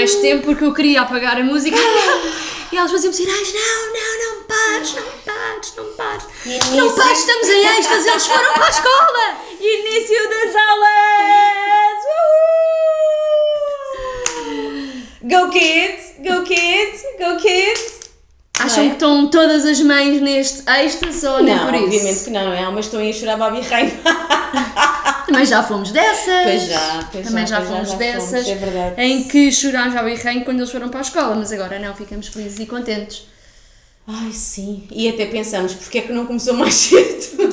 Mais tempo porque eu queria apagar a música e elas faziam sinais: não, não, não pares, não pares, não pares. E Não pares, estamos em êxtase, eles foram para a escola. Início das aulas! Uhul! Go kids! Go kids! Go kids! Acham Não é? que estão todas as mães neste êxtase ou nem Não, por isso? obviamente que não, não é? Umas estão aí a chorar Babi Rainha. Também já fomos dessas. Pois já, pois Também já, já, pois fomos já dessas. fomos, é verdade. Em que chorámos à birrenho quando eles foram para a escola, mas agora não, ficamos felizes e contentes. Ai, sim. E até pensamos, porque é que não começou mais cedo?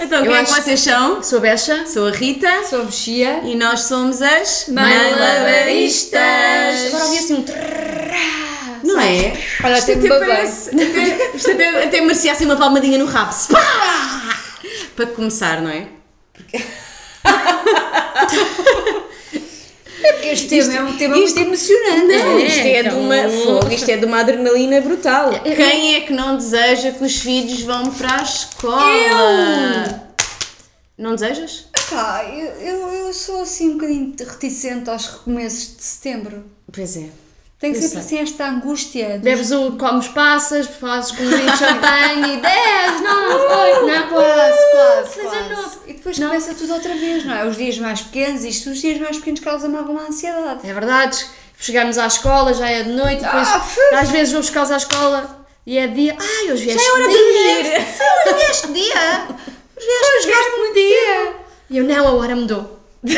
então, Eu quem é que vocês são? Sou Becha. Sou a Rita. Sou a Bexia. E nós somos as Malabaristas. Agora ouvi assim um. Não é? Olha, Isto até parece. Até, isto até, até merecia assim uma palmadinha no rabo. Pá! Para começar, não é? Porque este tema é um tema muito emocionante. Não, isto é, então. de uma fogo, isto é de uma adrenalina brutal. Quem é que não deseja que os filhos vão para a escola? Não desejas? Pá, eu, eu, eu sou assim um bocadinho reticente aos recomeços de setembro. Pois é. Tenho Eu sempre assim esta angústia. de- Bebes o, comes passas, fazes com de champanhe e 10, 9, 8, não, quase, quase, é quase. novo. E depois Não. começa tudo outra vez, não é? Os dias mais pequenos, isto, os dias mais pequenos causam alguma ansiedade. É verdade, chegamos à escola, já é de noite, depois Ah, às vezes vou buscá-los à escola e é dia. Ai, hoje vieste Já é hora de dia. dormir. Hoje vieste dia. Hoje vieste, vieste muito dia. E eu, não, a hora mudou.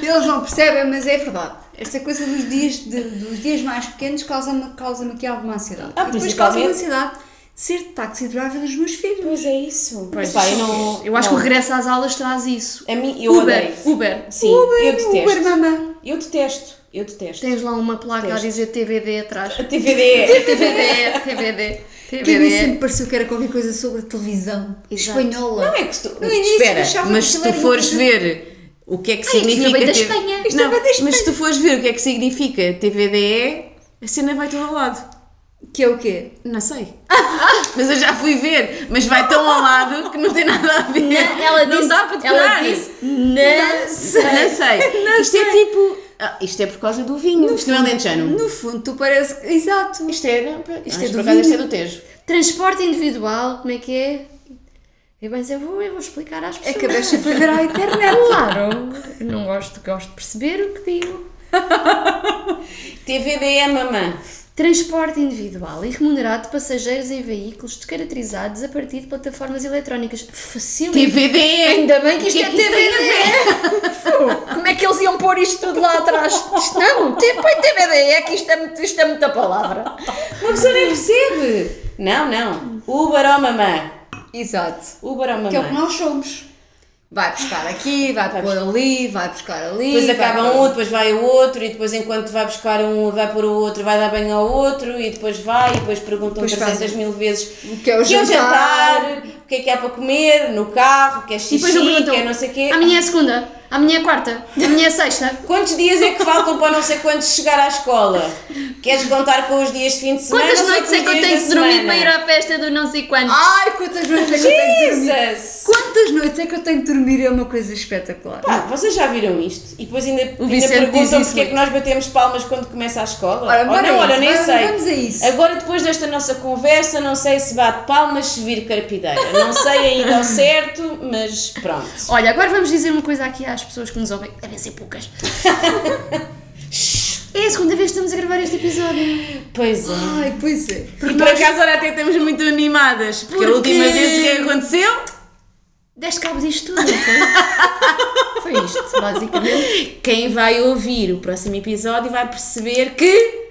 Eles não percebem, mas é verdade. Esta coisa dos dias, de- dos dias mais pequenos causa-me causa aqui alguma ansiedade. Ah, e depois causa-me ansiedade ser de taxi driver dos meus filhos. Pois é isso. Pois, Pá, eu não, eu acho não. que o regresso às aulas traz isso. A mim, eu Uber, odeio. Uber. Sim, eu detesto. Uber, mamã. Eu detesto. Eu detesto. Tens lá uma placa a Detesto. dizer TVD atrás. A TVD. TVD, TVD, Que a mim sempre TVD. pareceu que era qualquer coisa sobre a televisão Exato. espanhola. Não é que tu. Espera, mas se tu fores ver o que é que isto significa. veio da T- Espanha. Isto Não, veio da mas se tu fores ver o que é que significa TVDE, a cena vai todo ao lado. Que é o quê? Não sei. mas eu já fui ver, mas vai tão ao lado que não tem nada a ver. Ela não disse, dá para ela decorar. disse, não sei. Não sei. isto é tipo. Ah, isto é por causa do vinho. isto não é lentejano. No fundo, tu parece. Exato. Isto é. Não, Isto isto é é do acaso isto é vinho. do Tejo. Transporte individual, como é que é? Eu, mas eu vou, eu vou explicar às pessoas. Acabaste de ver à internet. Claro, não gosto, gosto de perceber o que digo. TVDE, mamã. Transporte individual e remunerado de passageiros em veículos descaracterizados a partir de plataformas eletrónicas. Facilmente. TVDE. Ainda bem que isto que é, é que a TVD. Como é que eles iam pôr isto tudo lá atrás? Isto não, põe TVD, é que isto é, muito, isto é muita palavra. Uma pessoa nem percebe. Não, não. Uber ou mamã. Exato. Uber ou mamã. Que é o que nós somos. Vai buscar aqui, vai pôr ali, vai buscar ali. Depois acaba pôr- um, depois vai o outro, e depois enquanto vai buscar um, vai pôr o outro, vai dar banho ao outro, e depois vai, e depois perguntam Depois 300 faz- mil vezes O que é o que é o jantar. jantar, o que é que há para comer, no carro, que é xixi, eu que é não sei o quê. amanhã é segunda, amanhã é quarta, amanhã é sexta. Quantos dias é que faltam para não sei quantos chegar à escola? Queres contar com os dias de fim de semana? Quantas noites é que eu tenho que dormir para ir à festa do não sei quantos? Ai, quantas noites é que eu tenho que dormir? Jesus! Quantas noites é que eu tenho que dormir? É uma coisa espetacular. Pá, vocês já viram isto? E depois ainda, ainda perguntam porque é que nós batemos palmas quando começa a escola? Ora, Ou bora não, a olha, nem vamos- sei. vamos a isso. Agora, depois desta nossa conversa, não sei se bate palmas, se vir carpideira. Não sei ainda ao certo, mas pronto. Olha, agora vamos dizer uma coisa aqui às pessoas que nos ouvem. Devem ser poucas. é a segunda vez que estamos a gravar este episódio. Pois é. Ai, pois é. e por acaso, olha, até estamos muito animadas. Porque, a Porque- última vez o que aconteceu? Deste cabo disto tudo, não foi? foi isto, basicamente. Quem vai ouvir o próximo episódio vai perceber que.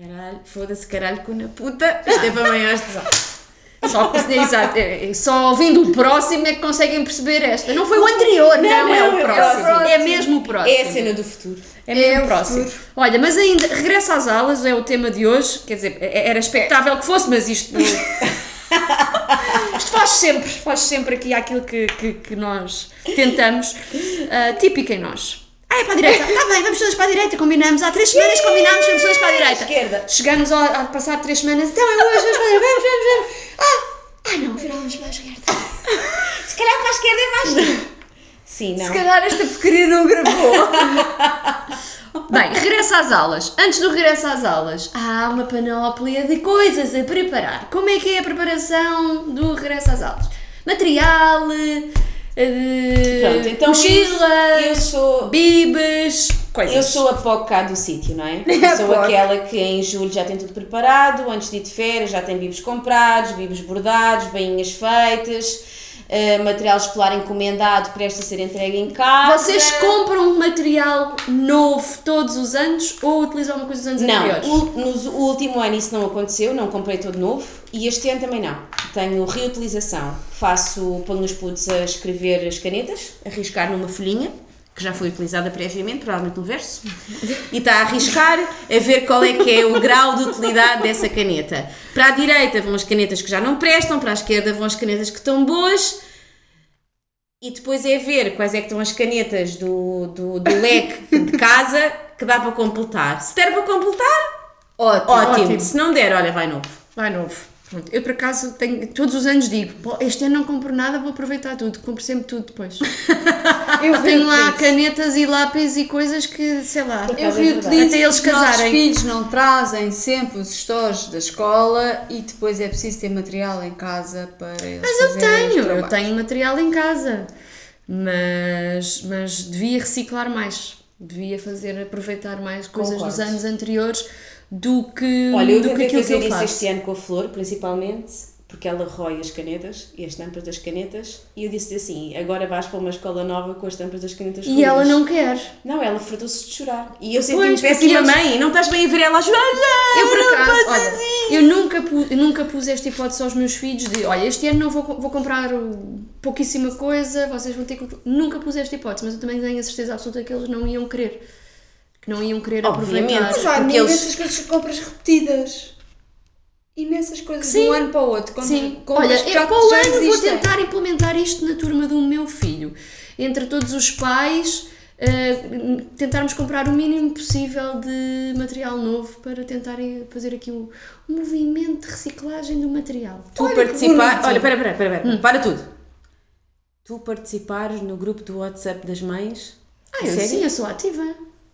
Caralho, foda-se, caralho, com na puta. Isto é para maiores de Só, exato, é- é só ouvindo o próximo é que conseguem perceber esta. Não foi o anterior, não, Não, é não, o é o próximo. É mesmo o próximo. É a cena do futuro. É mesmo É o próximo. futuro. Olha, mas ainda, regressa às aulas, é o tema de hoje. Quer dizer, é- era expectável que fosse, mas isto. isto faz sempre, faz sempre aqui aquilo que, que, que nós tentamos. ah, típico em nós. Ah, é para a direita. Está bem, vamos todas para a direita. Combinamos. Há três semanas combinámos, vamos todas para a direita. Esquerda. Chegamos a, a passar três semanas. Então, é hoje, vamos para a direita. Vamos, vamos, vamos. Ah, ah não, afinal vamos para a esquerda. Se calhar para a esquerda é mais. Sim, não. Se calhar esta porcaria não gravou. Bem, regresso às aulas. Antes do regresso às aulas, há uma panóplia de coisas a preparar. Como é que é a preparação do regresso às aulas? Material, Pronto, então mochila, eu sou- bibes, coisas. Eu sou a POC cá do sítio, não é? Eu sou POC. aquela que em julho já tem tudo preparado, antes de ir de férias já tem bibos comprados, bibos bordados, bainhas feitas, eh, material escolar encomendado prestes a ser entregue em casa. Vocês compram material novo todos os anos ou utilizam alguma coisa dos anos Não, anteriores? o, nos- o último ano isso não aconteceu, não comprei todo novo e este ano também não. Tenho reutilização, faço, ponho os putos a escrever as canetas, a riscar numa folhinha, que já foi utilizada previamente, provavelmente no verso, e está a arriscar a ver qual é que é o grau de utilidade dessa caneta. Para a direita vão as canetas que já não prestam, para a esquerda vão as canetas que estão boas, e depois é ver quais é que estão as canetas do, do, do leque de casa que dá para completar. Se der para completar, Ótimo. ótimo. ótimo. Se não der, olha, vai novo. Vai novo. Pronto, eu por acaso tenho, todos os anos digo, "Pô, este ano não compro nada, vou aproveitar tudo, compro sempre tudo depois. Eu Tenho lá canetas e lápis e coisas que, sei lá, Eu reutilizo. Até eles porque os casarem. filhos não trazem sempre os stores da escola e depois é preciso ter material em casa para eles Mas eu tenho, eu tenho material em casa, mas, mas devia reciclar mais, devia fazer, aproveitar mais coisas dos Concordo. anos anteriores do que, Olha, eu do que aquilo que fazer eu isso faço. este ano com a Flor, principalmente, porque ela rói as canetas e as tampas das canetas, e eu disse-lhe assim: agora vais para uma escola nova com as tampas das canetas E ela roídas." não quer. Não, ela fartou-se de chorar. E eu senti-me péssima eles- mãe, não estás bem a ver ela a chorar. Não, Eu por acaso, olha, eu nunca, pu, eu nunca pus esta hipótese aos meus filhos de, olha, este ano não vou, vou comprar pouquíssima coisa, vocês vão ter que... Nunca pus esta hipótese, mas eu também tenho a certeza absoluta que eles não iam querer. Que não iam querer Obviamente. aproveitar. Mas há Porque imensas eles- coisas compras repetidas. Imensas coisas de Sim. um ano para o outro. Compras, Sim, compras olha, que eu, já, para o já ano vou tentar implementar isto na turma do meu filho. Entre todos os pais, eh, tentarmos comprar o mínimo possível de material novo para tentarem fazer aqui um, um movimento de reciclagem do material. Tu Olha participar. Olha, espera, espera, espera. Hum. para tudo. Tu participares no grupo do WhatsApp das mães? Ah, eu sério? sim, eu sou ativa.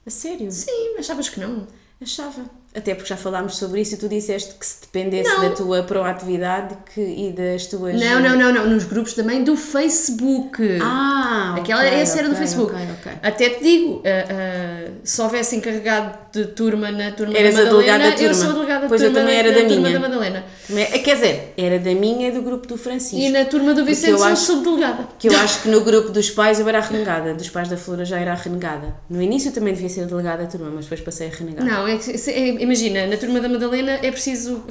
A sério? Sim, achavas que não? Achava. Até porque já falámos sobre isso e tu disseste que se dependesse Não. da tua proatividade que, e das tuas. Não, não, não, não. Nos grupos também do Facebook. Ah, Aquela, ok, essa era do ok, Facebook. ok, ok. Até te digo, ah, ah, se houvesse encarregado de turma na turma Eras da Madalena, da eu turma. sou a delegada da Pois eu turma, também era da, da turma minha. da Madalena. Também- Quer dizer, era da minha e do grupo do Francisco. E na turma do Vicente eu sou subdelegada. Que eu acho que no grupo dos pais eu era a renegada, dos pais da Flora já era a renegada. No início eu também devia ser delegada da turma, mas depois passei a renegar. Não, é se- é- imagina, na turma da Madalena é preciso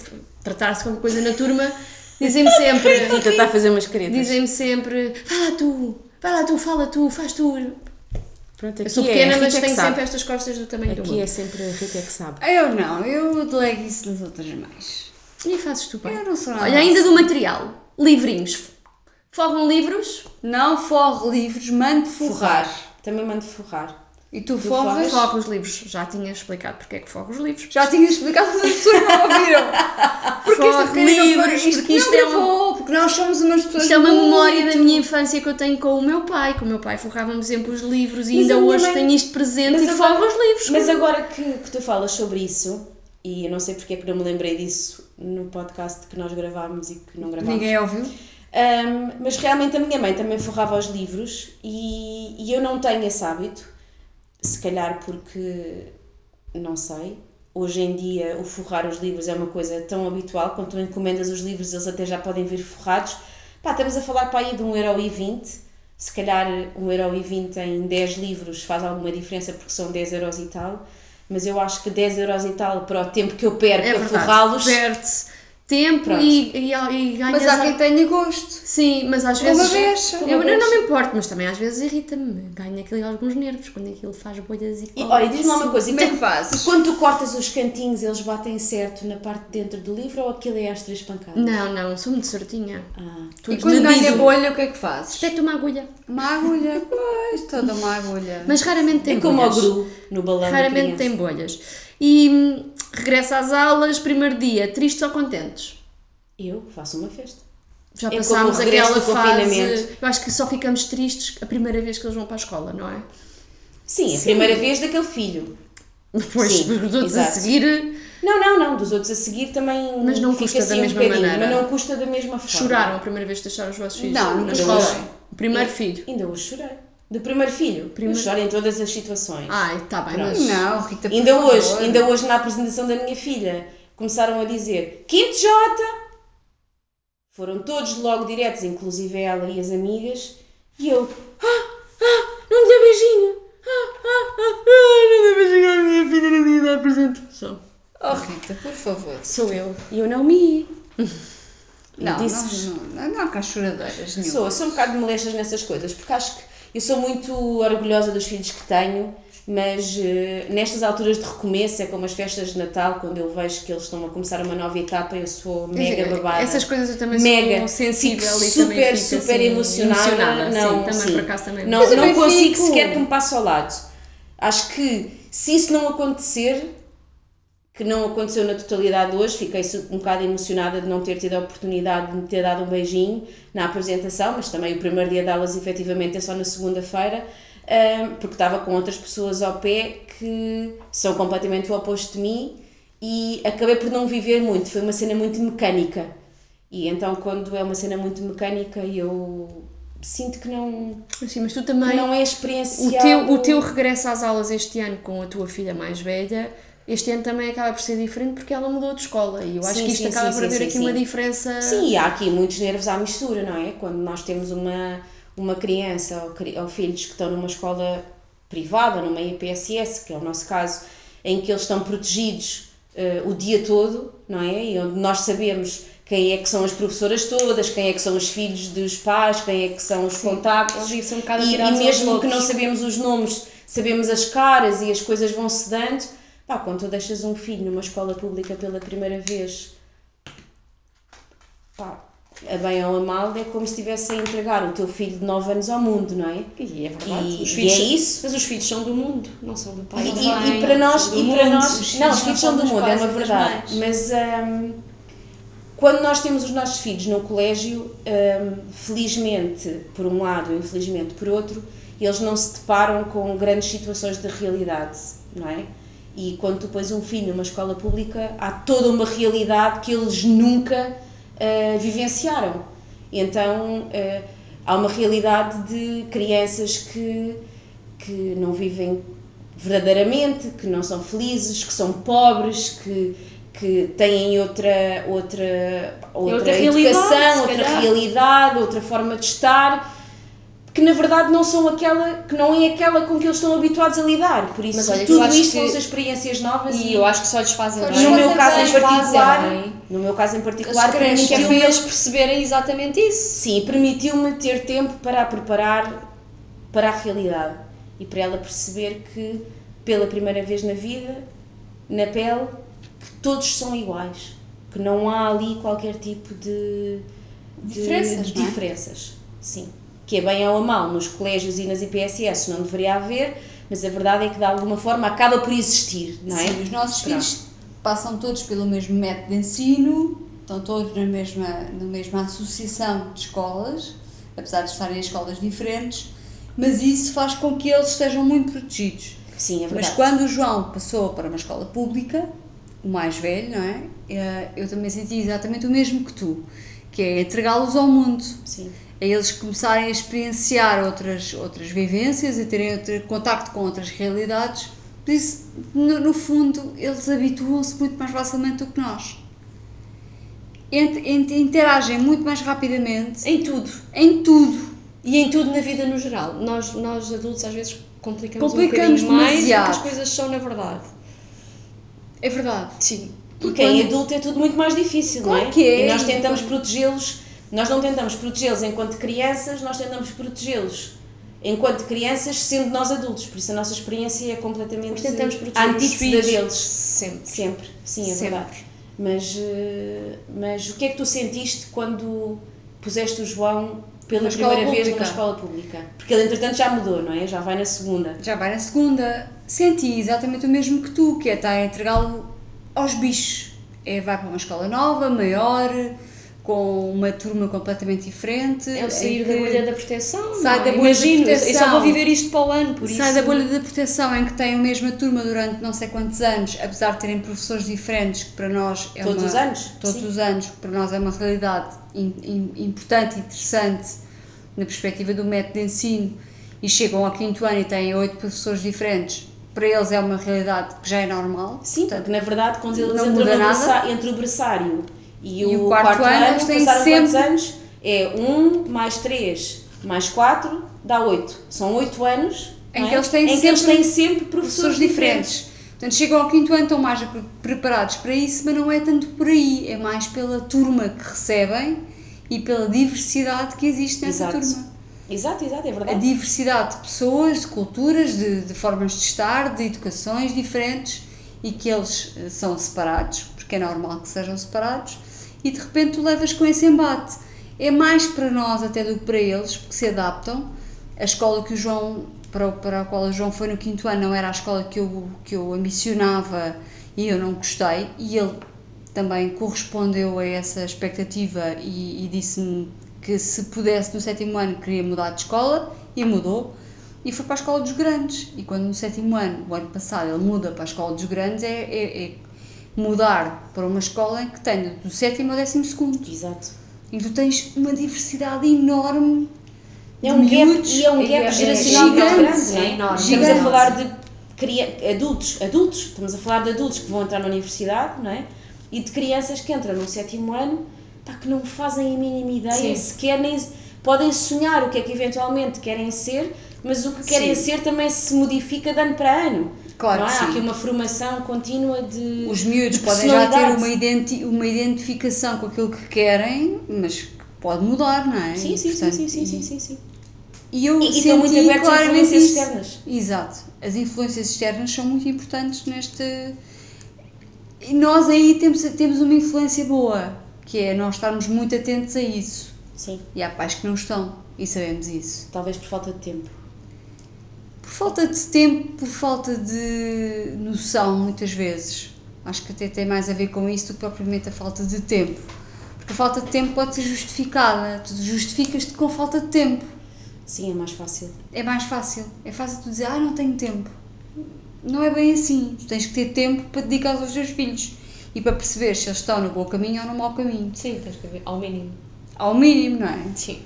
tratar-se com alguma coisa na turma. Dizem-me sempre, E tentar fazer umas caretas. dizem-me sempre, vai lá tu, vai lá tu, fala tu, faz tu. Pronto, Eu aqui sou é, pequena, a mas é que tenho sabe. sempre estas costas do tamanho do Aqui mundo. é sempre a Rita é que sabe. Eu não, eu delego isso nas outras mães. E fazes tu bem. Eu não sou nada Olha, ainda assim. do material, livrinhos. Fogam livros, Não forro livros, mando forrar. Também mando forrar. E tu forras? fogo os livros. Já tinha explicado porque é que fogo os livros. Já tinha explicado, mas as pessoas não ouviram. Porque Forro não livros, isto porque não isto é um- gravou, porque nós somos umas pessoas Isto é uma muito- memória da minha infância que eu tenho com o meu pai. Com o meu pai forrava-me sempre os livros e Mas ainda hoje mãe- tenho isto presente Mas e agora- os livros. Mas agora que, que tu falas sobre isso, e eu não sei porque é que não me lembrei disso no podcast que nós gravámos e que não gravámos. Ninguém ouviu? Um, mas realmente a minha mãe também forrava os livros e, e eu não tenho esse hábito, se calhar porque não sei. Hoje em dia o forrar os livros é uma coisa tão habitual, quando tu encomendas os livros eles até já podem vir forrados. Pá, estamos a falar para aí de 1,20€, se calhar 1,20€ em 10 livros faz alguma diferença porque são 10€ euros e tal, mas eu acho que 10€ euros e tal para o tempo que eu perco é a forrá-los. Tempo e, e, e ganhas... Mas há quem tenha gosto. Sim, mas às Uma vezes... vez, eu, uma eu não me importo, mas também às vezes irrita-me. Ganha aquele, alguns nervos quando aquilo faz bolhas e... E, olha, diz-me uma coisa, Como é que fazes? Quando tu cortas os cantinhos, eles batem certo na parte de dentro do livro ou aquilo é às três pancadas? Não, não, sou muito certinha. Ah. E Tudo quando ganha bolha, o que é que fazes? Espeta uma agulha. Uma agulha, pois, toda uma agulha. Mas raramente tem É como o bolhas. gru no balão Raramente tem bolhas. E regressa às aulas, primeiro dia, tristes ou contentes? Eu faço uma festa. já É como passámos aquela fase. Eu acho que só ficamos tristes a primeira vez que eles vão para a escola, não é? Sim, a primeira vez daquele filho. Depois, Sim, os outros a exato. seguir Não, não, não, dos outros a seguir também Mas não fica custa da assim um mesma bocadinho, maneira. Mas não custa da mesma forma. choraram a primeira vez que deixaram os vossos filhos Não, na escola. chorei. O primeiro filho. Ainda hoje chorei. Do primeiro filho. Primeiro- Eu choro em todas as situações. Ai, tá bem, Pronto. mas. Não, Rita, ainda favor. hoje, ainda hoje na apresentação da minha filha, começaram a dizer Quinto J. Foram todos logo diretos, inclusive ela e as amigas, e eu, ah, ah, não lhe dê beijinho. Ah, ah, ah, ah, não dê beijinho à minha filha no dia da apresentação. Oh, Rita, por favor. Sou eu. E eu não me. Não, disse-vos. não, não, não há cá choradeiras nenhuma. Sou, sou um bocado de molestas nessas coisas, porque acho que eu sou muito orgulhosa dos filhos que tenho, mas eh, nestas alturas de recomeço, é como as festas de Natal, quando eu vejo que eles estão a começar uma nova etapa, eu sou mega babada. Essas coisas eu também mega sou sensível Fico e super, também fico super assim, emocionada. Não, sim, também sim. por acaso também. Não, não consigo fico- sequer que me passe ao lado. Acho que se isso não acontecer, que não aconteceu na totalidade hoje, fiquei um bocado emocionada de não ter tido a oportunidade de me ter dado um beijinho na apresentação, mas também o primeiro dia de aulas efetivamente é só na segunda-feira, porque estava com outras pessoas ao pé que são completamente o oposto de mim e acabei por não viver muito, foi uma cena muito mecânica. E então quando é uma cena muito mecânica eu sinto que não, Sim, mas tu também. não é O experienciado. teu, o teu regresso às aulas este ano com a tua filha mais velha, este ano também acaba por ser diferente porque ela mudou de escola e eu acho Sim, que isto sim, acaba sim, por sim, haver sim, aqui sim. uma diferença. Sim, e há aqui muitos nervos à mistura, não é? Quando nós temos uma, uma criança ou, ou filhos que estão numa escola privada, numa IPSS, que é o nosso caso, em que eles estão protegidos eh, o dia todo, não é? E onde nós sabemos quem é que são as professoras todas, quem é que são os filhos dos pais, quem é que são os contactos. eles vivem-se um e, e mesmo que não sabemos os nomes, sabemos as caras e as coisas vão se dando. Pá, quando tu deixas um filho numa escola pública pela primeira vez, pá, a bem ou a mal, é como se estivesse a entregar o teu filho de 9 anos ao mundo, não é? E é verdade. E- os e filhos é são- isso. Mas os filhos são do mundo, não são do pai. E, e e- e para nós, e para mundo, nós, os não, os filhos são do mundo, é uma e verdade. Mas hum, quando nós temos os nossos filhos no colégio, hum, felizmente por um lado, infelizmente por outro, eles não se deparam com grandes situações de realidade, não é? E quando tu pões um filho numa escola pública, há toda uma realidade que eles nunca ah, vivenciaram. Então ah, há uma realidade de crianças que, que não vivem verdadeiramente, que não são felizes, que são pobres, que, que têm outra, outra, outra, outra realidade, educação, se outra realidade, outra forma de estar, que na verdade não são aquela, que não é aquela com que eles estão habituados a lidar. Por isso, olha, tudo isto que- vão ser experiências novas E eu acho que só lhes fazem bem. no meu caso em particular, fazem no meu caso em particular, é para permitiu-me eles perceberem exatamente isso. Sim, permitiu-me ter tempo para a preparar para a realidade e para ela perceber que, pela primeira vez na vida, na pele, que todos são iguais, que não há ali qualquer tipo de, de Diferenças, de é? diferenças. Sim, que é bem ou a mal nos colégios e nas IPSS não deveria haver, mas a verdade é que de alguma forma acaba por existir, não é? Sim, os nossos Pronto. filhos passam todos pelo mesmo método de ensino, estão todos na mesma, na mesma associação de escolas, apesar de estarem em escolas diferentes, mas isso faz com que eles estejam muito protegidos. Sim, é Mas verdade. quando o João passou para uma escola pública, o mais velho, não é? Eh, Eu também senti exatamente o mesmo que tu, que é entregá-los ao mundo. Sim. A eles começarem a experienciar outras, outras vivências, a terem outro, contacto com outras realidades. Por isso, no, no fundo, eles habituam-se muito mais facilmente do que nós. Interagem muito mais rapidamente Em tudo. em tudo. E em tudo na vida no geral. Nós, nós adultos às vezes complicamos, Complicamos um mais do que as coisas são na verdade. É verdade. Sim. Porque E em adulto é tudo muito mais difícil, Claro não é? que é. E nós tentamos protegê-los, nós não tentamos protegê-los enquanto crianças, nós tentamos protegê-los enquanto crianças, sendo nós adultos. Por isso a nossa experiência é completamente Mas tentamos proteger os antítese filhos deles. sempre. Sempre, sim, é Sempre. verdade. Mas, eh, mas o que é que tu sentiste quando puseste o João pela primeira vez pública. numa escola pública? Porque ele entretanto já mudou, não é? Já vai na segunda. Já vai na segunda. Senti exatamente o mesmo que tu, que é estar a entregá-lo aos bichos. É, vai para uma escola nova, maior, com uma turma completamente diferente. É o sair da bolha da proteção. Sai não é? da bolha da Imagino, eu só proteção. vou viver isto para o ano, por isso. Sai da bolha da proteção em que tem a mesma turma durante não sei quantos anos, apesar de terem professores diferentes, que para nós é Todos uma, os anos? Todos Sim. os anos, que para nós é uma realidade im- im- importante e interessante na perspectiva do método de ensino e chegam ao quinto ano e têm oito professores diferentes, para eles é uma realidade que já é normal. Sim, portanto, porque na verdade, quando eles entram nada. berçário, entre o berçário e, E o, o quarto quarto, ano, ano, passaram sempre- quantos anos? É 1 mais 3 mais 4 dá 8. São 8 anos Em não que é? eles têm em que eles sempre têm sempre professores, professores diferentes. Portanto, chegam ao quinto ano, estão mais pre- preparados para isso, mas não é tanto por aí, é mais pela turma que recebem e pela diversidade que existe nessa Exato. turma. Exato, exato, é A verdade. diversidade de pessoas, de culturas, de, de formas de estar, de educações diferentes e que eles eh, são separados, porque é normal que sejam separados, e de repente tu levas com esse embate. É mais para nós até do que para eles, porque se adaptam. A escola que o João, para, para a qual o João foi no quinto ano, não era a escola que eu, que eu ambicionava e eu não gostei, e ele também correspondeu a essa expectativa e, e disse-me que se pudesse no sétimo ano queria mudar de escola e mudou e foi para a escola dos grandes e quando no sétimo ano, o ano passado ele muda para a escola dos grandes é, é- é mudar para uma escola em que tenha do sétimo ao décimo segundo Exato. e tu tens uma diversidade enorme É de um gap, miúdos. e é um É- gap é geracional muito gigante, grande, não é é? enorme. Estamos a Gigante. falar de cria- adultos, adultos, estamos a falar de adultos que vão entrar na universidade, não é? E de crianças que entram no sétimo ano, pá, que não fazem a mínima ideia, Sim. sequer nem podem sonhar o que é que eventualmente querem ser, mas o que querem Sim. ser também se modifica de ano para ano. Claro não é? Há aqui uma formação contínua de Os miúdos de podem já ter uma, identi uma identificação com aquilo que querem, mas pode mudar, não é? Sim, sim, sim, Portanto, sim, sim, sim, sim, sim. E eu E- e estão muito senti abertos claramente influências isso. externas. Exato. As influências externas são muito importantes neste. E nós aí temos, temos uma influência boa, que é nós estarmos muito atentos a isso. Sim, E há pais que não estão, e sabemos isso. talvez por falta de tempo. Falta de tempo, por falta de noção, muitas vezes. Acho que até tem mais a ver com isso do que propriamente a falta de tempo. Porque a falta de tempo pode ser justificada. Tu justificas-te com falta de tempo. Sim, é mais fácil. é mais fácil. É fácil tu dizer, ah, não tenho tempo. Não é bem assim. Tu tens que ter tempo para dedicar aos teus filhos e para perceber se eles estão no bom caminho ou no mau caminho. Sim, tens que ver, ao mínimo. Ao mínimo, não é? Sim.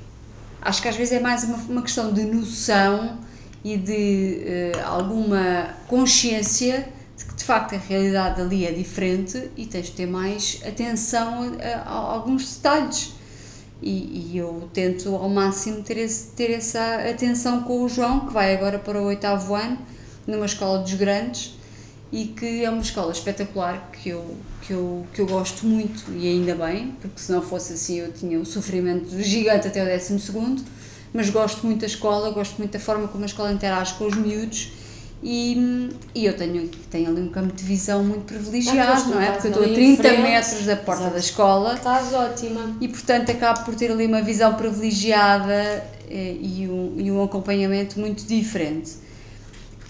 Acho que às vezes é mais uma, uma questão de noção e de eh, alguma consciência de que de facto a realidade ali é diferente e tens de ter mais atenção a, a- a alguns detalhes. E, e eu tento ao máximo ter, esse, ter essa atenção com o João, que vai agora para o oitavo ano, numa escola dos grandes, e que é uma escola espetacular que eu, que eu, que eu gosto muito, e ainda bem, porque se não fosse assim eu tinha um sofrimento gigante até o décimo segundo, mas gosto muito da escola, gosto muito da forma como a escola interage com os miúdos, e, e eu tenho, tenho ali um campo de visão muito privilegiado, não é? Porque eu estou a ali em 30 frente. metros da porta Exato. da escola, Estás ótima. e portanto acabo por ter ali uma visão privilegiada eh, e um, e um acompanhamento muito diferente.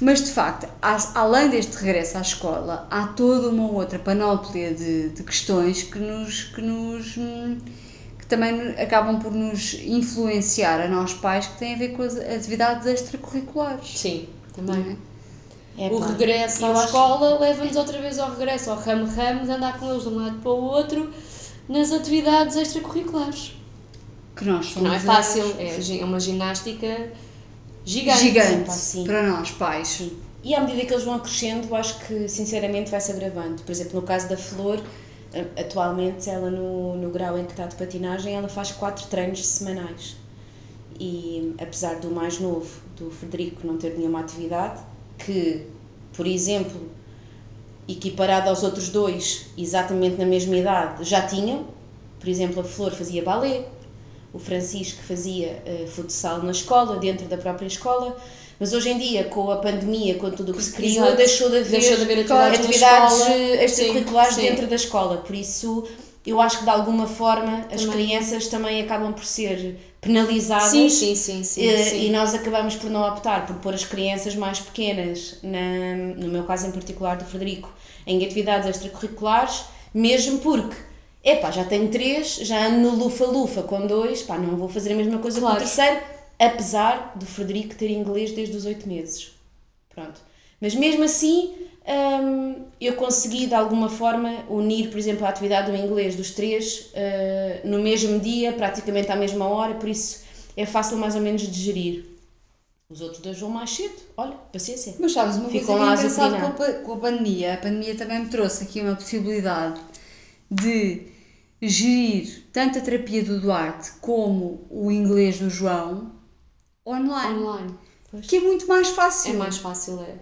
Mas de facto, há- além deste regresso à escola, há toda uma outra panóplia de, de questões que nos. Que nos hum, também acabam por nos influenciar a nós pais que têm a ver com as atividades extracurriculares. Sim, também. é? É, o pá, regresso à acho- escola leva-nos outra vez ao regresso, ao ramo-ramo, de andar com eles de um lado para o outro nas atividades extracurriculares. Que nós Que somos não é fácil, é é uma ginástica gigante. gigante pá, sim. para nós pais. E à medida que eles vão crescendo, eu acho que sinceramente vai se agravando. Por exemplo, no caso da Flor, atualmente ela no, no grau em que está de patinagem, ela faz quatro treinos semanais. E apesar do mais novo, do Frederico, não ter nenhuma atividade, que, por exemplo, equiparado aos outros dois, exatamente na mesma idade, já tinham. Por exemplo, a Flor fazia balé, o Francisco fazia eh, futsal na escola, dentro da própria escola, mas hoje em dia, com a pandemia, com tudo o que se criou, deixou de haver, Deixou de haver atividades atividades extracurriculares dentro da escola. Por isso, eu acho que de alguma forma as Também. crianças também acabam por ser penalizadas. Sim, sim, sim, sim. Eh, sim. E nós acabamos por não optar por pôr as crianças mais pequenas, na, no meu caso em particular do Frederico, em atividades extracurriculares, mesmo porque epá, já tenho três, já ando no lufa-lufa com dois, pá, não vou fazer a mesma coisa Claro. com o terceiro, apesar do Frederico ter inglês desde os oito meses. Pronto. Mas mesmo assim, hum, eu consegui de alguma forma unir, por exemplo, a atividade do inglês dos três eh, no mesmo dia, praticamente à mesma hora, por isso é fácil mais ou menos de gerir. Os outros dois vão mais cedo, olha, paciência. Mas sabes, uma Ficam coisa é engraçada com a, com a pandemia, a pandemia também me trouxe aqui uma possibilidade de gerir tanto a terapia do Duarte como o inglês do João online, Online. que é muito mais É fácil. mais fácil, é.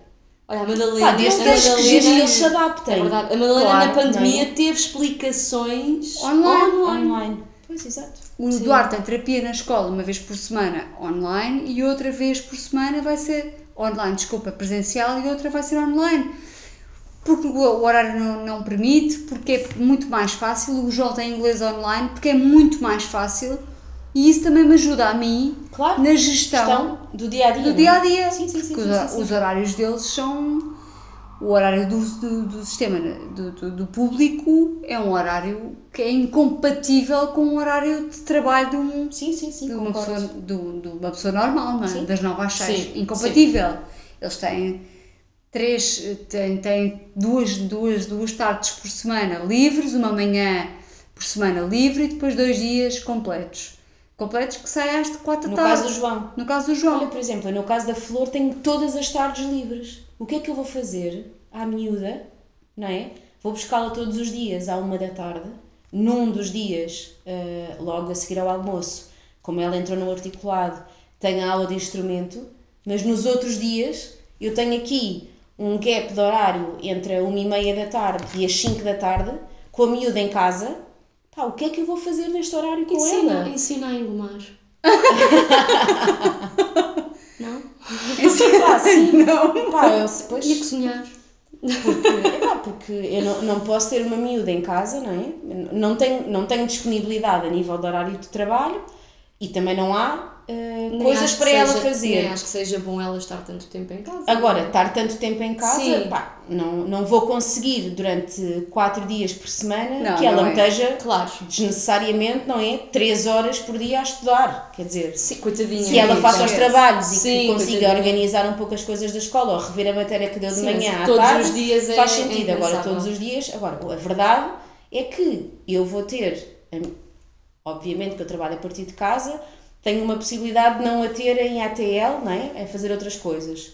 Olha, a Madalena. Pá, desde a que eles Madalena- eles se adaptem. É verdade. A Madalena Claro, na pandemia não é? teve explicações Online. Online. Pois, exato. O Duarte tem terapia na escola uma vez por semana online e outra vez por semana vai ser online, desculpa, presencial e outra vai ser online. Porque o o horário não, não permite, porque é muito mais fácil. O João tem inglês online porque é muito mais fácil e isso também me ajuda a mim Claro. na gestão Questão do dia a dia. do dia a dia. Sim, sim, sim. Sim, os, sim, os horários deles são. O horário do, do, do sistema né, do, do, do público é um horário que é incompatível com o horário de trabalho de, um, Sim, sim, sim, de, uma, concordo. pessoa, do- de uma pessoa normal, não é? Sim. das 9 às 6. Sim, Incompatível. Eles têm três, têm, têm duas, duas, duas tardes por semana livres, uma manhã por semana livre e depois dois dias completos. Completos que saem às 4 No da tarde. caso do João. No caso do João. Olha, por exemplo, no caso da Flor, tenho todas as tardes livres. O que é que eu vou fazer à miúda, não é? Vou buscá-la todos os dias à uma da tarde. Num dos dias, eh, logo a seguir ao almoço, como ela entrou no articulado, tenho a aula de instrumento. Mas nos outros dias, eu tenho aqui um gap de horário entre a uma e meia da tarde e as 5 da tarde, com a miúda em casa. Pá, o que é que eu vou fazer neste horário com Ensina, ela? ensina a engomar. não? Pá, sim. Não. Pá, eu, depois, E a cozinhar. Porque, epá, porque eu não, não posso ter uma miúda em casa, não é? Não tenho, não tenho disponibilidade a nível de horário de trabalho e também não há Nem coisas para ela seja- fazer. Nem acho que seja bom ela estar tanto tempo em casa. Agora, estar tanto tempo em casa, pá, não, não vou conseguir durante quatro dias por semana Não, que ela não é. esteja Claro. desnecessariamente, não é? Três horas por dia a estudar. Quer dizer, Sim, coitadinha. que ela faça os trabalhos e Sim, que consiga coitadinha. organizar um pouco as coisas da escola ou rever a matéria que deu de Sim, manhã à todos tarde, os dias é- faz é sentido. Agora, impensável. todos os dias, agora, a verdade é que eu vou ter, hum, obviamente que eu trabalho a partir de casa, tenho uma possibilidade de não a ter em ATL, não é? Fazer outras coisas.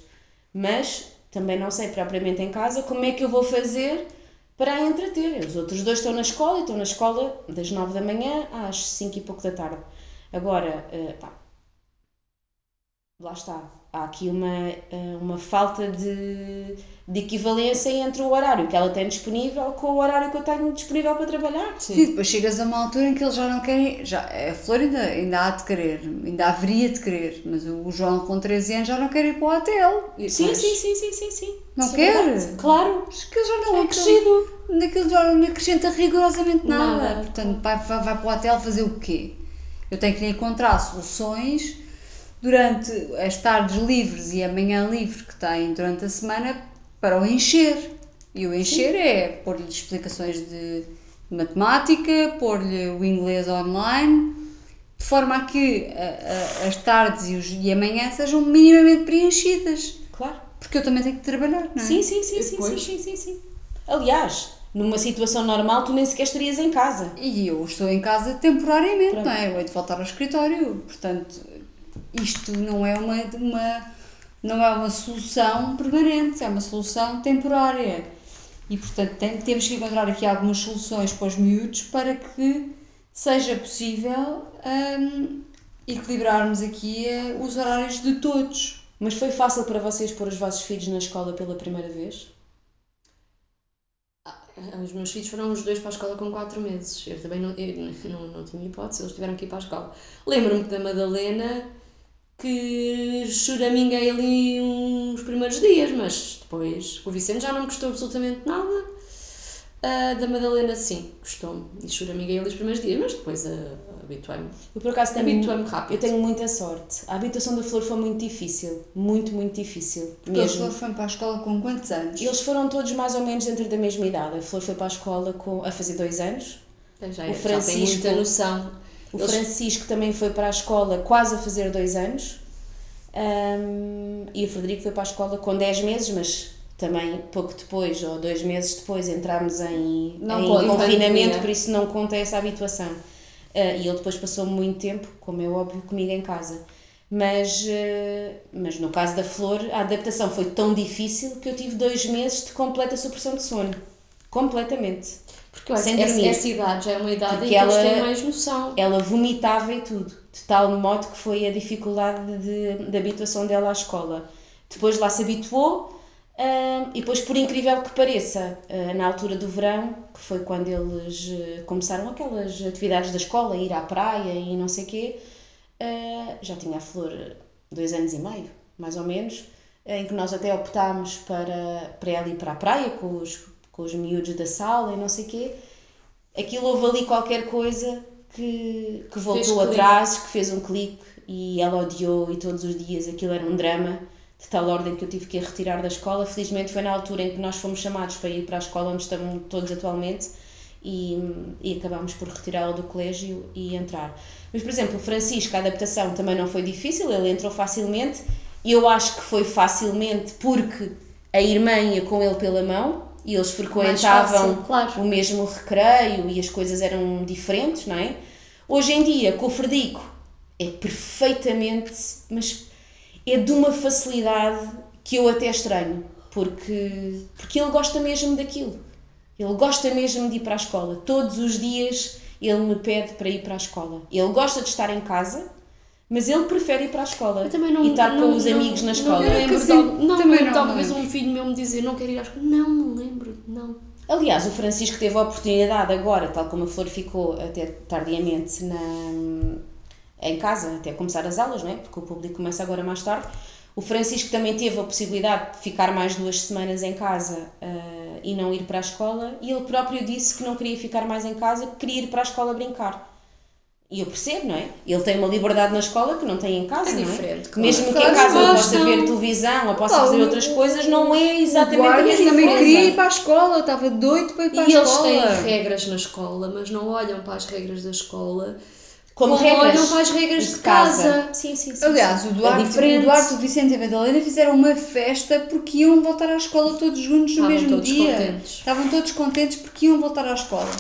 Mas também não sei propriamente em casa como é que eu vou fazer para a entreter. Os outros dois estão na escola e estão na escola das 9 da manhã às 5 e pouco da tarde. Agora, eh, pá, lá está. Há aqui uma, eh, uma falta de, de equivalência entre o horário que ela tem disponível com o horário que eu tenho disponível para trabalhar. E depois chegas a uma altura em que eles já não querem. Já, a Flor ainda, ainda há de querer, ainda haveria de querer, mas o João com 13 anos já não quer ir para o hotel. Sim, sim, sim, sim, sim, sim. Não Isso é quer? verdade. Claro. Que já não É crescido. Naquilo já não acrescenta rigorosamente nada. Nada. Portanto, vai, vai, vai para o hotel fazer o quê? Eu tenho que lhe encontrar soluções durante as tardes livres e a manhã livre que tem durante a semana para o encher. E o encher é pôr-lhe explicações de matemática, pôr-lhe o inglês online, de forma a que a- a- as tardes e, os, e a manhã sejam minimamente preenchidas. Claro. Porque eu também tenho que trabalhar, não é? Sim, sim, sim, sim, sim, sim, sim, sim. Aliás, numa situação normal, tu nem sequer estarias em casa. E eu estou em casa temporariamente, Pronto. não é? Eu hei de voltar ao escritório. Portanto, isto não é uma, uma, não é uma solução permanente, é uma solução temporária. E, portanto, tem- temos que encontrar aqui algumas soluções para os miúdos para que seja possível hum, equilibrarmos aqui eh, os horários de todos. Mas foi fácil para vocês pôr os vossos filhos na escola pela primeira vez? Ah, Os meus filhos foram os dois para a escola com 4 meses. Eu também não, eu não, não tinha hipótese, eles tiveram que ir para a escola. Lembro-me da Madalena que choraminguei ali uns primeiros dias, mas depois o Vicente já não me gostou absolutamente nada. Ah, da Madalena, sim, gostou-me. E choraminguei ali os primeiros dias, mas depois ah, habituei-me. Eu, por acaso, tenho, Habituei-me rápido. eu tenho muita sorte. A habitação da Flor foi muito difícil. Muito, muito difícil. Porque Mesmo. foram para a escola com quantos anos? Eles foram todos mais ou menos dentro da mesma idade. A Flor foi para a escola com, a fazer dois anos. Já, O já tem Francisco- muita noção. O Eles- Francisco também foi para a escola quase a fazer dois anos. Ahm, e o Frederico foi para a escola com 10 meses, mas também pouco depois, ou dois meses depois, entramos em, Não em confinamento, pandemia. por isso não conta essa habituação. Ah, e ele depois passou muito tempo, como é óbvio, comigo em casa. Mas, eh, mas no caso da Flor, a adaptação foi tão difícil que eu tive dois meses de completa supressão de sono. Completamente. Acho Sem que essa, dormir. essa idade já é uma idade Porque em que eles ela- têm mais noção. ela vomitava e tudo, de tal modo que foi a dificuldade de, de habituação dela à escola. Depois lá se habituou ah, e depois, por incrível que pareça, ah, na altura do verão, que foi quando eles eh, começaram aquelas atividades da escola, ir à praia e não sei quê, ah, já tinha a Flor dois anos e meio, mais ou menos, em que nós até optámos para, para ela ir para a praia com os, com os miúdos da sala e não sei quê. Aquilo houve ali qualquer coisa que, que voltou clique. atrás, que fez um clique e ela odiou e todos os dias aquilo era um drama de tal ordem que eu tive que retirar da escola. Felizmente foi na altura em que nós fomos chamados para ir para a escola onde estamos todos atualmente e, e acabámos por retirá-la do colégio e entrar. Mas, por exemplo, o Francisco, a adaptação também não foi difícil, ele entrou facilmente e eu acho que foi facilmente porque a irmã ia com ele pela mão e eles frequentavam fácil, claro. o mesmo recreio e as coisas eram diferentes, não é? Hoje em dia, com o Frederico, é perfeitamente, mas é de uma facilidade que eu até estranho, porque, porque ele gosta mesmo daquilo. Ele gosta mesmo de ir para a escola. Todos os dias ele me pede para ir para a escola. Ele gosta de estar em casa, mas ele prefere ir para a escola não, e estar não- com os não- amigos na escola. Não, me lembro não, também não, de alguma não vez um filho meu me dizer não quero ir à escola. Não me lembro, não. Aliás, o Francisco teve a oportunidade agora, tal como a Flor ficou até tardiamente na, em casa, até começar as aulas, não é? Porque o público começa agora mais tarde. O Francisco também teve a possibilidade de ficar mais duas semanas em casa ah, e não ir para a escola, e ele próprio disse que não queria ficar mais em casa, que queria ir para a escola brincar. E eu percebo, não é? Ele tem uma liberdade na escola que não tem em casa, É não é? diferente, claro. Mesmo que em casa ele possa ver televisão ou possa fazer outras coisas, não é exatamente a mesma também coisa. queria ir para a escola, estava doido para ir para E a eles escola. têm regras na escola, mas não olham para as regras da escola Como, como regras olham para as regras de casa. Sim, sim, sim. Aliás, o Duarte, É diferente. o Duarte, o Vicente e a Madalena fizeram uma festa porque iam voltar à escola todos juntos no Estavam mesmo todos dia. contentes. Estavam todos contentes porque iam voltar à escola.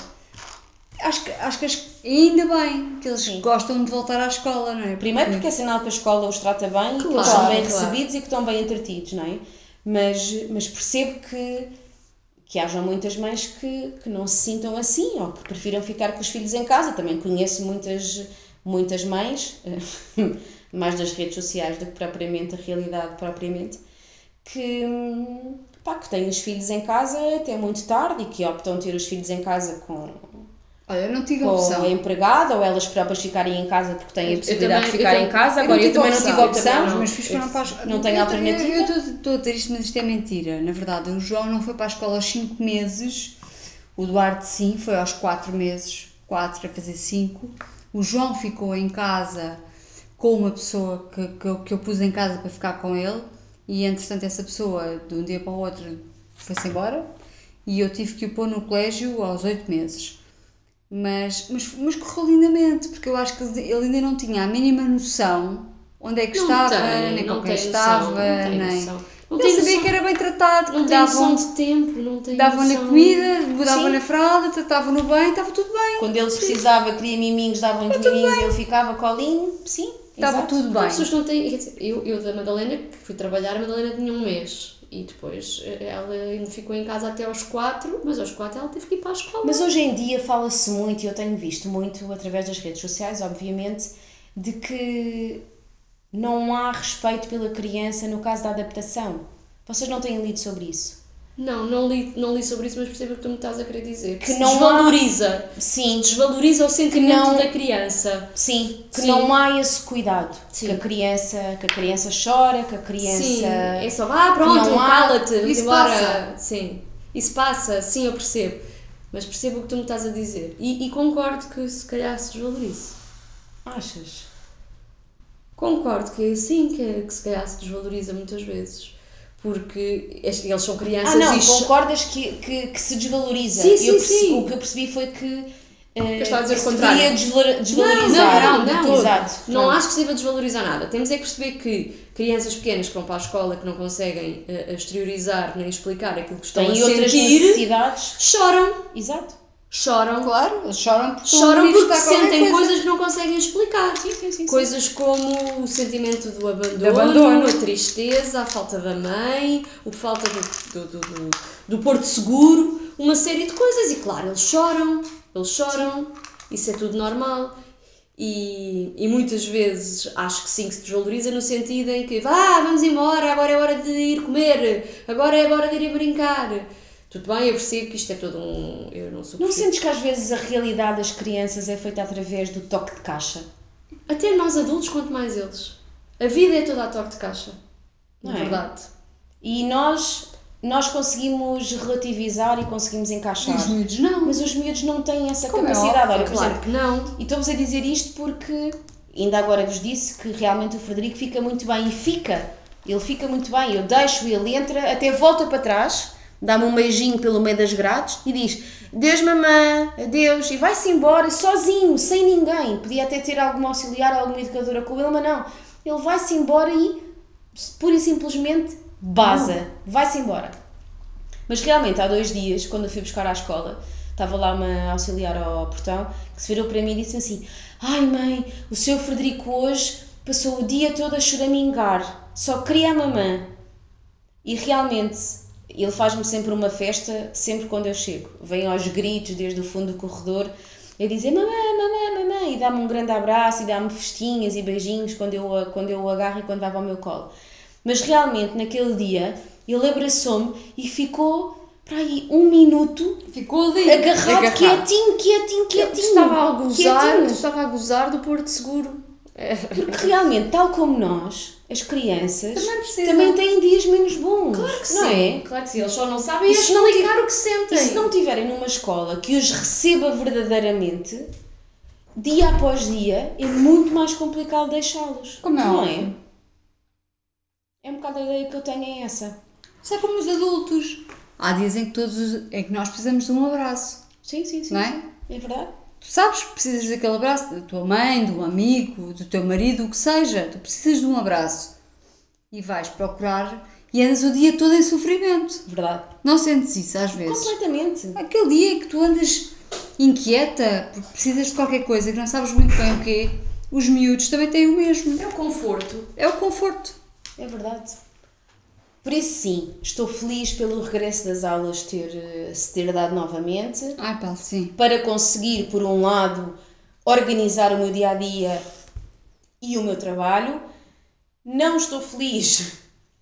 Acho que, acho que as- ainda bem que eles gostam de voltar à escola, não é? Primeiro porque é sinal que a escola os trata bem e que eles Claro, são bem claro. recebidos e que estão bem entretidos, não é? Mas, mas percebo que, que haja muitas mães que, que não se sintam assim ou que prefiram ficar com os filhos em casa. Também conheço muitas, muitas mães, mais das redes sociais do que propriamente a realidade propriamente, que, pá, que têm os filhos em casa até muito tarde e que optam ter os filhos em casa com, Olha, eu não tive com opção. a empregada ou elas próprias ficarem em casa porque têm a possibilidade também- de ficar em casa. Agora, eu, também não tive opção, Os meus filhos foram para a escola. Não tenho Eu- alternativa. Eu estou isto, mas isto é mentira. Na verdade, o João não foi para a escola aos 5 meses. O Duarte, sim, foi aos 4 meses. 4 a fazer 5. O João ficou em casa com uma pessoa que, que, eu, que eu pus em casa para ficar com ele. E, entretanto, essa pessoa, de um dia para o outro, foi-se embora. E eu tive que o pôr no colégio aos 8 meses. Mas, mas, mas correu lindamente, porque eu acho que ele ainda não tinha a mínima noção onde é que Não estava, tem, nem com quem estava, noção, não nem. noção. Não Ele sabia noção. que era bem tratado, que Não davam, de tempo, não tem davam-lhe a noção- comida, davam-lhe Sim. a fralda, tratavam-no bem, estava tudo bem. Quando eles precisavam, queria miminhos, davam-lhe miminhos e ele ficava colinho. Sim, Estava exato. tudo As bem. pessoas não têm. Eu, eu da Madalena, que fui trabalhar, a Madalena tinha um mês. E depois eh, ela ficou em casa até aos 4, mas aos 4 ela teve que ir para a escola. Mas hoje em dia fala-se muito, e eu tenho visto muito através das redes sociais, obviamente, de que não há respeito pela criança no caso da adaptação. Vocês não têm lido sobre isso? Não, não li, não li sobre isso, mas percebo o que tu me estás a querer dizer. Que se não há- desvaloriza. Sim, Desvaloriza o sentimento não- da criança. sim, que Sim. não há esse cuidado. Sim. Que a criança, que a criança chora, que a criança Sim, é só, ah, pronto, há- cala-te, Isso embora. passa. Sim, isso passa, sim, eu percebo. Mas percebo o que tu me estás a dizer. E, e concordo que se calhar se desvalorize. Achas? Concordo que sim, que, que se calhar se desvaloriza muitas vezes. Porque es- eles são crianças Ah, não, e concordas que, que, que se desvaloriza. Sim, sim, eu percebi- sim. O que eu percebi foi que eh, Eu estava a dizer o contrário. desvalorizar. Não, não, de não. todo. Exato. Não acho que se deva desvalorizar nada. Temos é que perceber que crianças pequenas que vão para a escola que não conseguem eh, exteriorizar nem explicar aquilo que estão Têm a outras sentir, necessidades. choram. Exato. Choram. Claro, eles choram porque Choram porque sentem coisa. coisas que não conseguem explicar. Sim, sim, sim. Coisas como o sentimento do abandono, Do abandono. a tristeza, a falta da mãe, o falta do, do, do, do, do porto seguro, uma série de coisas. E claro, eles choram, eles choram, isso é tudo normal. E, e muitas vezes acho que sim que se desvaloriza no sentido em que vá, vamos embora, agora é hora de ir comer, agora é hora de ir brincar. Tudo bem, eu percebo que isto é todo um. Eu não sou Não sentes que às vezes a realidade das crianças é feita através do toque de caixa? Até nós adultos, quanto mais eles. A vida é toda a toque de caixa. Na Não é? verdade. E nós, nós conseguimos relativizar e conseguimos encaixar. Os miúdos não. Mas os miúdos não têm essa Como é capacidade. óbvio, Olha, por Claro exemplo, que não. e estou-vos a dizer isto porque ainda agora vos disse que realmente o Frederico fica muito bem e fica. Ele fica muito bem. Eu deixo ele, entra, até volta para trás, dá-me um beijinho pelo meio das grades e diz: Deus, mamã, adeus, e vai-se embora sozinho, sem ninguém. Podia até ter alguma auxiliar, alguma educadora com ele, mas não. Ele vai-se embora e pura e simplesmente baza, vai-se embora. Mas realmente, há dois dias, quando eu fui buscar à escola, estava lá uma auxiliar ao portão que se virou para mim e disse assim: Ai mãe, o seu Frederico hoje passou o dia todo a choramingar, só queria a mamã. E realmente, ele faz-me sempre uma festa, sempre quando eu chego. Vem aos gritos desde o fundo do corredor a dizer mamã, mamã, mamã, e dá-me um grande abraço e dá-me festinhas e beijinhos quando eu, quando eu o agarro e quando vai para o meu colo. Mas realmente, naquele dia, ele abraçou-me e ficou para aí um minuto Ficou ali. agarrado, quietinho, quietinho, quietinho. Estava a gozar, quietinho. estava a gozar do Porto Seguro. Porque realmente, tal como nós, as crianças Também precisam. também têm dias menos bons. Claro que não sim. é? Claro que sim. Eles só não sabem E é não explicar o que sentem. E se não tiverem numa escola que os receba verdadeiramente, dia após dia, é muito mais complicado deixá-los. Como é não é? É um bocado a ideia que eu tenho é essa. Isso é como os adultos. Há dias em que, todos, os- em que nós precisamos de um abraço. Sim, sim, sim. Não é? sim. É verdade. Tu sabes que precisas daquele abraço da tua mãe, do amigo, do teu marido, o que seja. Tu precisas de um abraço. E vais procurar e andas o dia todo em sofrimento. Verdade. Não sentes isso às vezes? Completamente. Aquele dia em que tu andas inquieta porque precisas de qualquer coisa que não sabes muito bem o quê, os miúdos também têm o mesmo. É o conforto. É o conforto. É verdade. Por isso, sim, estou feliz pelo regresso das aulas ter, eh, se ter dado novamente. Ai, pá, sim. para conseguir, por um lado, organizar o meu dia a dia e o meu trabalho. Não estou feliz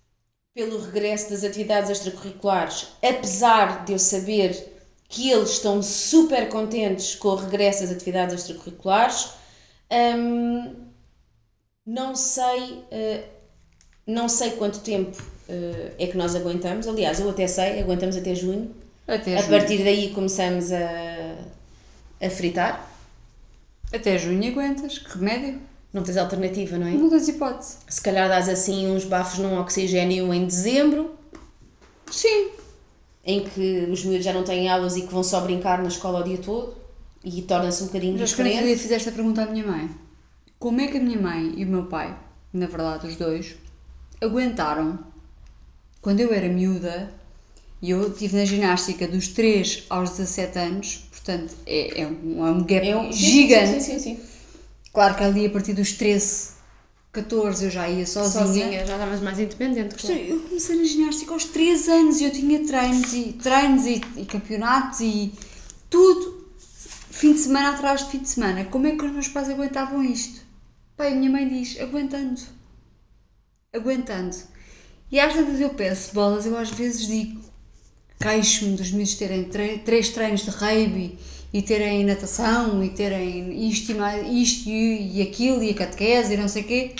pelo regresso das atividades extracurriculares, apesar de eu saber que eles estão super contentes com o regresso das atividades extracurriculares. Hum, não sei, eh, não sei quanto tempo é que nós aguentamos. Aliás, eu até sei, aguentamos até junho. Até A junho. partir daí começamos a, a fritar. Até junho aguentas. Que remédio? Não tens alternativa, não é? Não tens hipótese. Se calhar dás assim uns bafos num oxigênio em dezembro, Sim. em que os miúdos já não têm aulas e que vão só brincar na escola o dia todo e torna-se um bocadinho Mas diferente. fiz esta pergunta à minha mãe, como é que a minha mãe e o meu pai, na verdade os dois, aguentaram quando eu era miúda e eu estive na ginástica dos 3 aos 17 anos, portanto é, é, um, é um gap É um- gigante. Sim, sim, sim. Claro que ali a partir dos 13, 14 eu já ia sozinha. Sozinha, já estavas mais independente. Claro. Eu comecei na ginástica aos 3 anos e eu tinha treinos e treinos e, e campeonatos e tudo fim de semana atrás de fim de semana. Como é que os meus pais aguentavam isto? Pai, a minha mãe diz, aguentando. Aguentando. E às vezes eu penso, bolas, eu às vezes digo, queixo-me dos meus terem três treinos de rugby e terem natação e terem isto e, mais, isto e, e aquilo e a catequese e não sei o quê.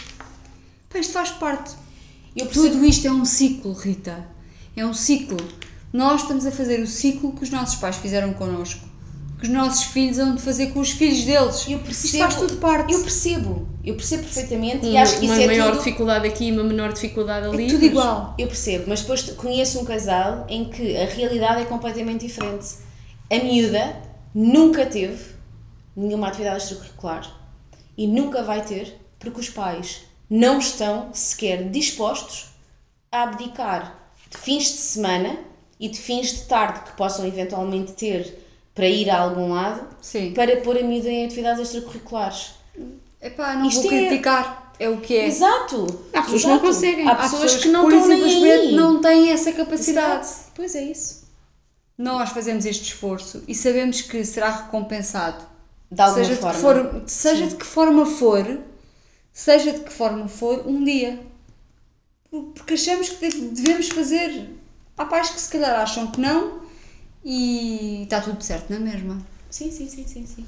Pá, isto faz parte. Tudo isto é um ciclo, Rita. É um ciclo. Nós estamos a fazer o ciclo que os nossos pais fizeram connosco. Que os nossos filhos vão de fazer com os filhos deles. eu Isto percebo, faz tudo parte. Eu percebo, eu percebo perfeitamente e Uma, acho que isso uma é maior tudo... dificuldade aqui e uma menor dificuldade ali. é tudo mas- igual. Eu percebo, mas depois conheço um casal em que a realidade é completamente diferente. A miúda nunca teve nenhuma atividade extracurricular. E nunca vai ter, porque os pais não estão sequer dispostos a abdicar de fins de semana e de fins de tarde que possam eventualmente ter para ir a algum lado Sim. para pôr a miúda em atividades extracurriculares. Epá, não Isto vou é- que é o que é. Exato! Há pessoas que não conseguem. Há Há pessoas que não estão nem simplesmente aí. não têm essa capacidade. Exato. Pois é isso. Nós fazemos este esforço e sabemos que será recompensado. De alguma seja forma. De que for, seja de que forma for, seja de que forma for, um dia. Por- Porque achamos que deve- devemos fazer. Há pais que se calhar acham que não e está tudo certo na mesma. Sim, sim, sim, sim, sim.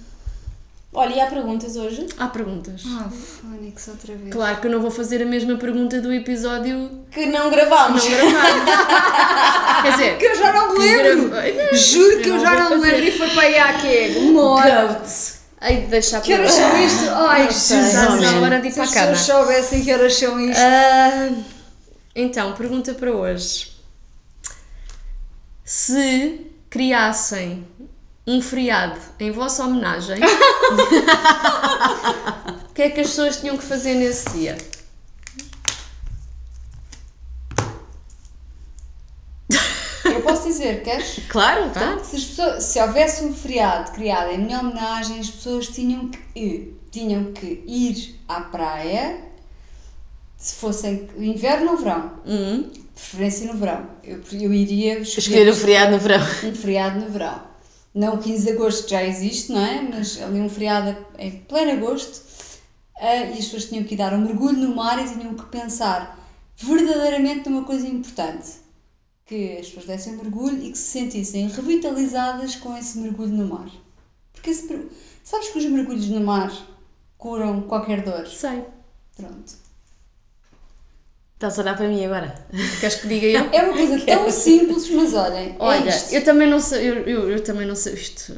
Olha, e há perguntas hoje? Há perguntas. Ah, Fónix, outra vez. Claro que eu não vou fazer a mesma pergunta do episódio Que não gravámos. não gravado. Quer dizer, Que eu já não me lembro! Juro que eu já vou não me lembro e foi para aí há quê? Uma hora. De deixar Que horas são isto? Ai, Jesus! Já não, hora de ir Se para a cama. pessoas soubessem que horas são isto. Ah, então, pergunta para hoje. Se criassem um feriado em vossa homenagem, o que é que as pessoas tinham que fazer nesse dia? Eu posso dizer, queres? Claro, tá. Se, as pessoas- se houvesse um feriado criado em minha homenagem, as pessoas tinham que, tinham que ir à praia, se fossem inverno ou verão, Hum, preferência no verão. Eu, eu iria Escolher o feriado no verão. um feriado no verão. Não o 15 de agosto que já existe, não é? Mas ali um feriado em pleno agosto ah, e as pessoas tinham que dar um mergulho no mar e tinham que pensar verdadeiramente numa coisa importante. Que as pessoas dessem um mergulho e que se sentissem revitalizadas com esse mergulho no mar. Porque esse, sabes que os mergulhos no mar curam qualquer dor? sei. Pronto. Estás a olhar para mim agora? Queres que diga eu? É uma coisa tão simples, mas olhem, é Olha, isto. eu também não sei, eu, eu, eu também não sei isto,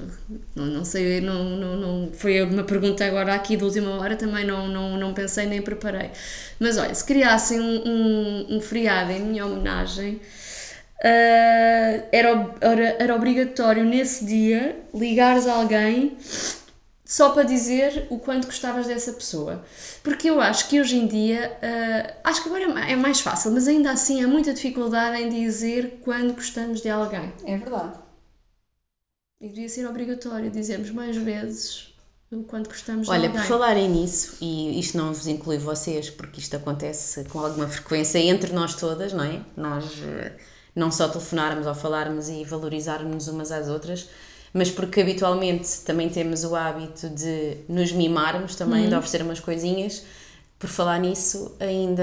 não, não sei, não, não, não, foi uma pergunta agora aqui de última hora, também não, não, não pensei nem preparei. Mas olha, se criassem um, um, um feriado em minha homenagem, ah, era, era, era obrigatório nesse dia ligares a alguém só para dizer o quanto gostavas dessa pessoa. Porque eu acho que hoje em dia, ah, acho que agora é é mais fácil, mas ainda assim há muita dificuldade em dizer quando gostamos de alguém. É verdade. E devia ser obrigatório dizermos mais vezes o quanto gostamos Olha, de por alguém. falarem nisso, e isto não vos inclui vocês, porque isto acontece com alguma frequência entre nós todas, não é? Nós eh, não só telefonarmos ou falarmos e valorizarmos umas às outras, mas porque habitualmente também temos o hábito de nos mimarmos também, de oferecer umas coisinhas. Por falar nisso, ainda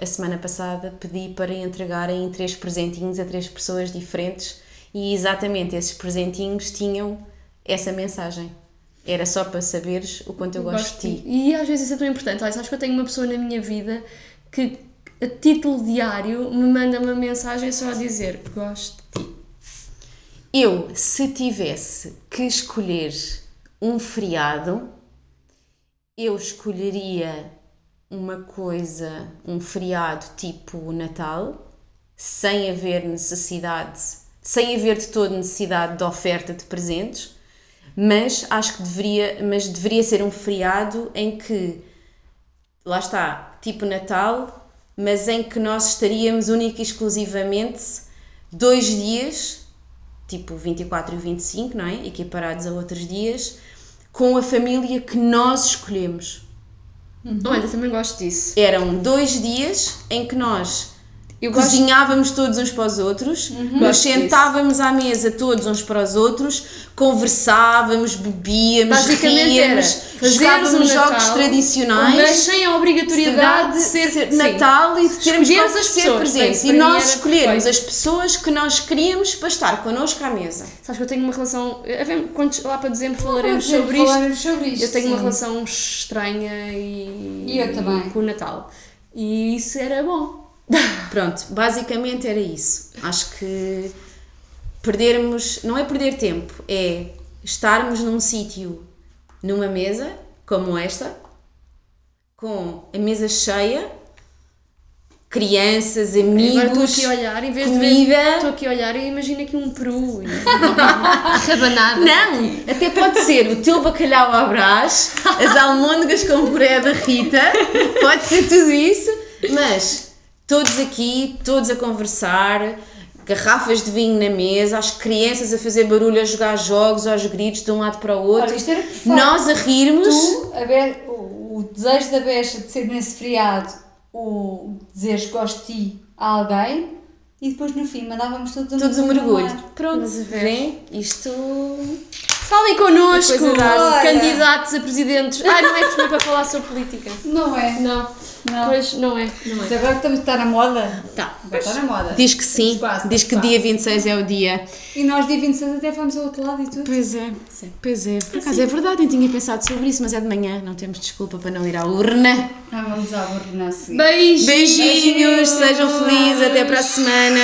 a semana passada pedi para entregarem três presentinhos a três pessoas diferentes e exatamente esses presentinhos tinham essa mensagem. Era só para saberes o quanto eu gosto, de ti. E às vezes isso é tão importante. Olha, sabes que eu tenho uma pessoa na minha vida que, a título diário, me manda uma mensagem só a dizer gosto de ti. Eu, se tivesse que escolher um feriado, eu escolheria uma coisa, um feriado tipo Natal, sem haver necessidade, sem haver de todo necessidade de oferta de presentes, mas acho que deveria, mas deveria ser um feriado em que lá está, tipo Natal, mas em que nós estaríamos única e exclusivamente dois dias, tipo o 24 e o 25, não é? Equiparados a outros dias, com a família que nós escolhemos. Olha, também gosto disso. Eram dois dias em que nós Eu gosto- cozinhávamos todos uns para os outros, nos Gosto disso. sentávamos à mesa todos uns para os outros, conversávamos, bebíamos, Basicamente ríamos, jogávamos jogos Natal, tradicionais. Mas sem a obrigatoriedade de ser, sim. Natal e de termos que as pessoas, presentes. E nós escolhermos as pessoas que nós queríamos para estar connosco à mesa. Sabes que eu tenho uma relação. ver, Quando lá para dezembro falaremos sobre isto. falarmos sobre isto. Eu tenho uma sim. relação estranha e, E eu também. com o Natal. E isso era bom. Pronto, basicamente era isso. Acho que perdermos, não é perder tempo, é estarmos num sítio, numa mesa como esta, com a mesa cheia, crianças, Agora estou amigos, aqui a olhar, em vez de comida. ver, estou aqui a olhar e imagino aqui um peru e rabanada. Não, até pode ser o teu bacalhau à brás, as almôndegas com puré da Rita, pode ser tudo isso, mas todos aqui, todos a conversar, garrafas de vinho na mesa, as crianças a fazer barulho, a jogar jogos, aos gritos de um lado para o outro, Olha, isto era perfeito. nós a rirmos. Tu, a Be- o, desejo da Becha de ser nesse feriado, o desejo que gosto de ti a alguém, e depois no fim mandávamos todos um Todos um mergulho no mergulho. mar. Pronto, vem? Isto. Falem connosco, candidatos a presidentes. Ai, não é que para falar sobre política. Não é? Não, Não. pois não é, não Mas é. agora que estamos a estar na moda. Tá. Está na moda. Diz que sim, Quase, diz que quase. dia 26 é o dia. E nós, dia 26, até vamos ao outro lado e tudo. Pois é, pois é. Por acaso é verdade, eu tinha pensado sobre isso, mas é de manhã, não temos desculpa para não ir à urna. Ah, vamos à urna seguir. Beijinhos. Beijinhos, sejam felizes, até para a semana.